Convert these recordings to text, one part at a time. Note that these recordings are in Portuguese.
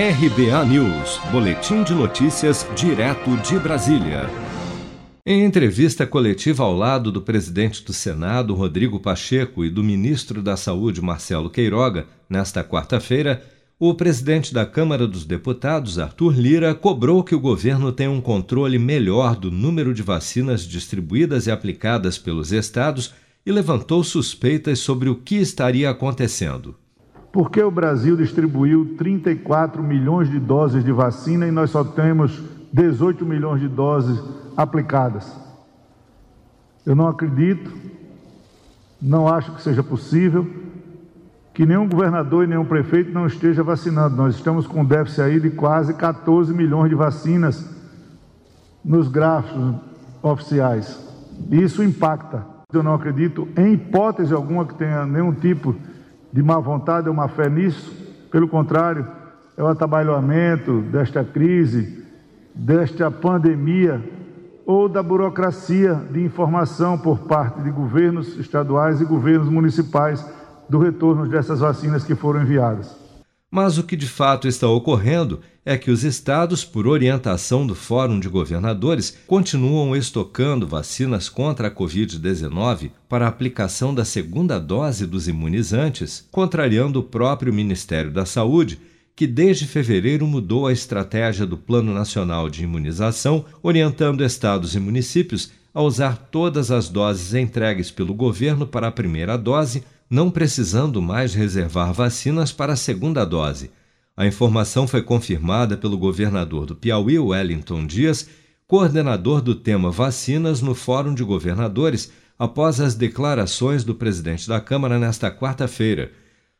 RBA News, Boletim de Notícias, direto de Brasília. Em entrevista coletiva ao lado do presidente do Senado, Rodrigo Pacheco, e do ministro da Saúde, Marcelo Queiroga, nesta quarta-feira, o presidente da Câmara dos Deputados, Arthur Lira, cobrou que o governo tenha um controle melhor do número de vacinas distribuídas e aplicadas pelos estados e levantou suspeitas sobre o que estaria acontecendo. Por que o Brasil distribuiu 34 milhões de doses de vacina e nós só temos 18 milhões de doses aplicadas? Eu não acredito, não acho que seja possível que nenhum governador e nenhum prefeito não esteja vacinando. Nós estamos com um déficit aí de quase 14 milhões de vacinas nos gráficos oficiais. Isso impacta. Eu não acredito, em hipótese alguma, que tenha nenhum tipo de má vontade ou má fé nisso. Pelo contrário, é o atabalhamento desta crise, desta pandemia ou da burocracia de informação por parte de governos estaduais e governos municipais do retorno dessas vacinas que foram enviadas. Mas o que de fato está ocorrendo é que os estados, por orientação do Fórum de Governadores, continuam estocando vacinas contra a Covid-19 para aplicação da segunda dose dos imunizantes, contrariando o próprio Ministério da Saúde, que desde fevereiro mudou a estratégia do Plano Nacional de Imunização, orientando estados e municípios a usar todas as doses entregues pelo governo para a primeira dose não precisando mais reservar vacinas para a segunda dose. A informação foi confirmada pelo governador do Piauí, Wellington Dias, coordenador do tema vacinas no Fórum de Governadores, após as declarações do presidente da Câmara nesta quarta-feira.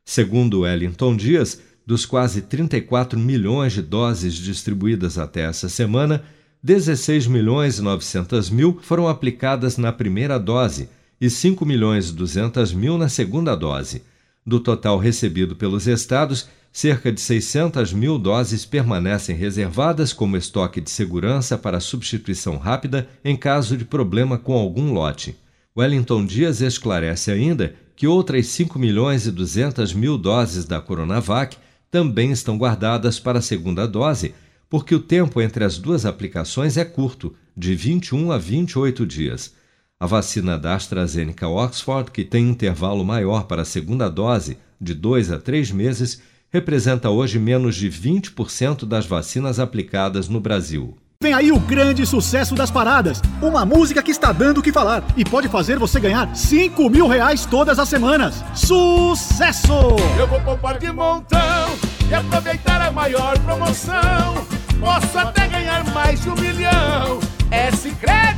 Segundo Wellington Dias, dos quase 34 milhões de doses distribuídas até essa semana, 16 milhões e 900 mil foram aplicadas na primeira dose e 5 milhões e 200 mil na segunda dose. Do total recebido pelos estados, cerca de 600 mil doses permanecem reservadas como estoque de segurança para substituição rápida em caso de problema com algum lote. Wellington Dias esclarece ainda que outras 5 milhões e 200 mil doses da Coronavac também estão guardadas para a segunda dose, porque o tempo entre as duas aplicações é curto, de 21 a 28 dias. A vacina da AstraZeneca Oxford, que tem intervalo maior para a segunda dose, de dois a três meses, representa hoje menos de 20% das vacinas aplicadas no Brasil. Vem aí o grande sucesso das paradas. Uma música que está dando o que falar e pode fazer você ganhar 5 mil reais todas as semanas. Sucesso! Eu vou poupar de montão e aproveitar a maior promoção. Posso até ganhar mais de um milhão. É poupanção.